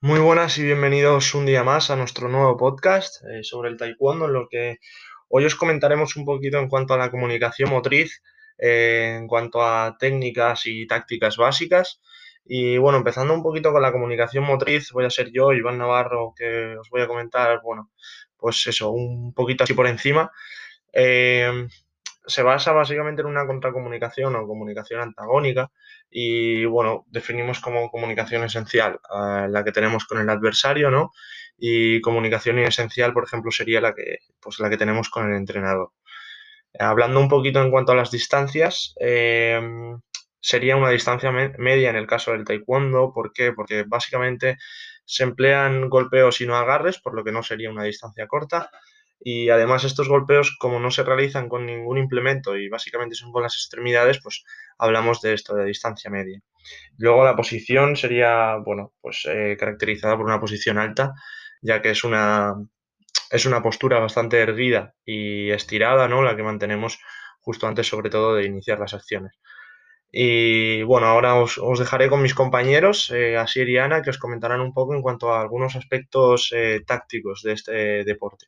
Muy buenas y bienvenidos un día más a nuestro nuevo podcast eh, sobre el taekwondo, en lo que hoy os comentaremos un poquito en cuanto a la comunicación motriz, eh, en cuanto a técnicas y tácticas básicas. Y bueno, empezando un poquito con la comunicación motriz, voy a ser yo, Iván Navarro, que os voy a comentar, bueno, pues eso, un poquito así por encima. Eh, se basa básicamente en una contracomunicación o comunicación antagónica y bueno, definimos como comunicación esencial la que tenemos con el adversario, ¿no? Y comunicación inesencial, por ejemplo, sería la que, pues, la que tenemos con el entrenador. Hablando un poquito en cuanto a las distancias, eh, sería una distancia media en el caso del taekwondo. ¿Por qué? Porque básicamente se emplean golpeos y no agarres, por lo que no sería una distancia corta. Y además estos golpeos, como no se realizan con ningún implemento y básicamente son con las extremidades, pues hablamos de esto, de distancia media. Luego la posición sería, bueno, pues eh, caracterizada por una posición alta, ya que es una, es una postura bastante erguida y estirada, ¿no? La que mantenemos justo antes, sobre todo, de iniciar las acciones. Y bueno, ahora os, dejaré con mis compañeros, eh, Asier y Ana, que os comentarán un poco en cuanto a algunos aspectos eh, tácticos de este deporte.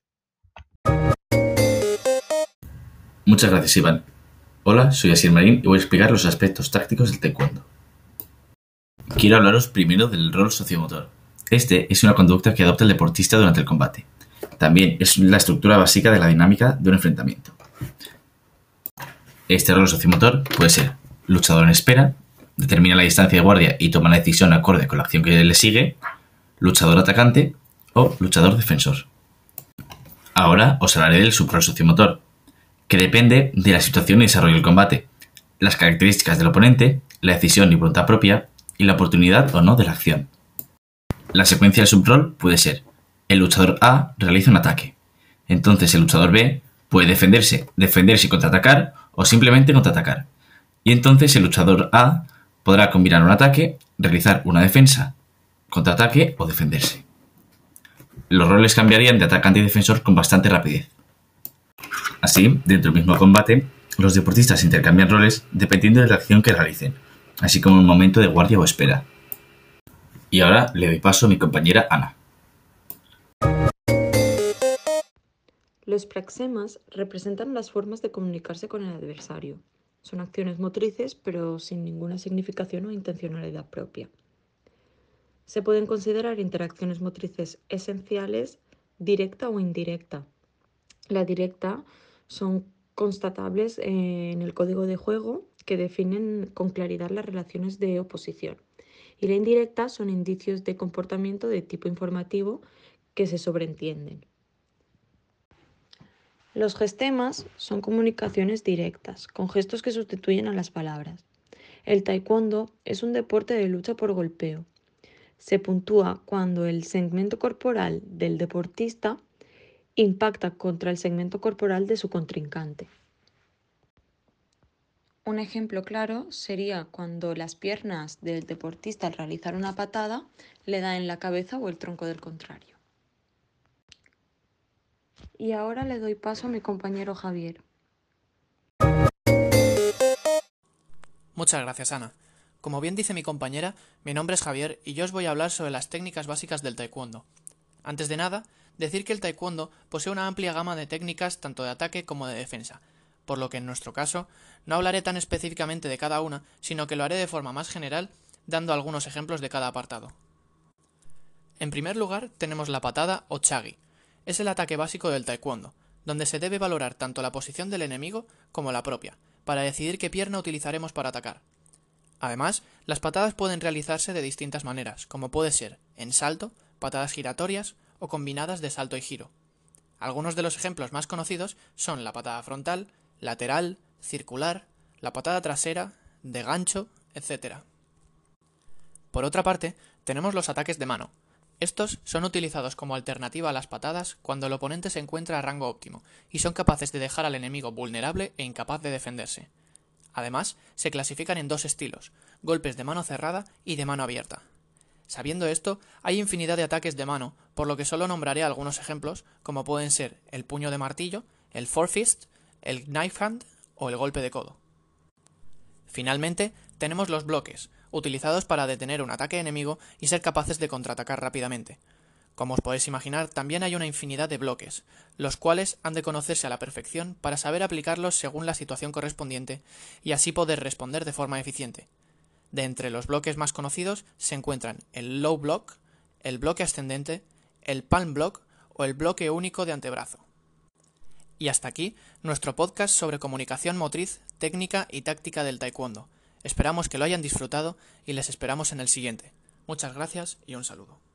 Muchas gracias, Iván. Hola, soy Asier Marín y voy a explicar los aspectos tácticos del taekwondo. Quiero hablaros primero del rol sociomotor. Este es una conducta que adopta el deportista durante el combate. También es la estructura básica de la dinámica de un enfrentamiento. Este rol sociomotor puede ser luchador en espera, determina la distancia de guardia y toma la decisión acorde con la acción que le sigue, luchador atacante o luchador defensor. Ahora os hablaré del suprarol sociomotor, que depende de la situación y desarrollo del combate, las características del oponente, la decisión y voluntad propia, y la oportunidad o no de la acción. La secuencia del subrol puede ser, el luchador A realiza un ataque, entonces el luchador B puede defenderse, defenderse y contraatacar, o simplemente contraatacar, y entonces el luchador A podrá combinar un ataque, realizar una defensa, contraataque o defenderse. Los roles cambiarían de atacante y defensor con bastante rapidez. Así, dentro del mismo combate, los deportistas intercambian roles dependiendo de la acción que realicen, así como un momento de guardia o espera. Y ahora le doy paso a mi compañera Ana. Los praxemas representan las formas de comunicarse con el adversario. Son acciones motrices, pero sin ninguna significación o intencionalidad propia. Se pueden considerar interacciones motrices esenciales, directa o indirecta. La directa son constatables en el código de juego que definen con claridad las relaciones de oposición. Y la indirecta son indicios de comportamiento de tipo informativo que se sobreentienden. Los gestemas son comunicaciones directas, con gestos que sustituyen a las palabras. El taekwondo es un deporte de lucha por golpeo. Se puntúa cuando el segmento corporal del deportista impacta contra el segmento corporal de su contrincante. Un ejemplo claro sería cuando las piernas del deportista al realizar una patada le dan en la cabeza o el tronco del contrario. Y ahora le doy paso a mi compañero Javier. Muchas gracias, Ana. Como bien dice mi compañera, mi nombre es Javier y yo os voy a hablar sobre las técnicas básicas del taekwondo. Antes de nada, decir que el taekwondo posee una amplia gama de técnicas tanto de ataque como de defensa, por lo que en nuestro caso no hablaré tan específicamente de cada una, sino que lo haré de forma más general, dando algunos ejemplos de cada apartado. En primer lugar, tenemos la patada o chagi. Es el ataque básico del taekwondo, donde se debe valorar tanto la posición del enemigo como la propia, para decidir qué pierna utilizaremos para atacar. Además, las patadas pueden realizarse de distintas maneras, como puede ser en salto, patadas giratorias o combinadas de salto y giro. Algunos de los ejemplos más conocidos son la patada frontal, lateral, circular, la patada trasera, de gancho, etc. Por otra parte, tenemos los ataques de mano. Estos son utilizados como alternativa a las patadas cuando el oponente se encuentra a rango óptimo y son capaces de dejar al enemigo vulnerable e incapaz de defenderse. Además, se clasifican en dos estilos, golpes de mano cerrada y de mano abierta. Sabiendo esto, hay infinidad de ataques de mano, por lo que solo nombraré algunos ejemplos, como pueden ser el puño de martillo, el fist, el knife hand o el golpe de codo. Finalmente, tenemos los bloques, utilizados para detener un ataque enemigo y ser capaces de contraatacar rápidamente. Como os podéis imaginar, también hay una infinidad de bloques, los cuales han de conocerse a la perfección para saber aplicarlos según la situación correspondiente y así poder responder de forma eficiente. De entre los bloques más conocidos se encuentran el low block, el bloque ascendente, el palm block o el bloque único de antebrazo. Y hasta aquí nuestro podcast sobre comunicación motriz, técnica y táctica del taekwondo. Esperamos que lo hayan disfrutado y les esperamos en el siguiente. Muchas gracias y un saludo.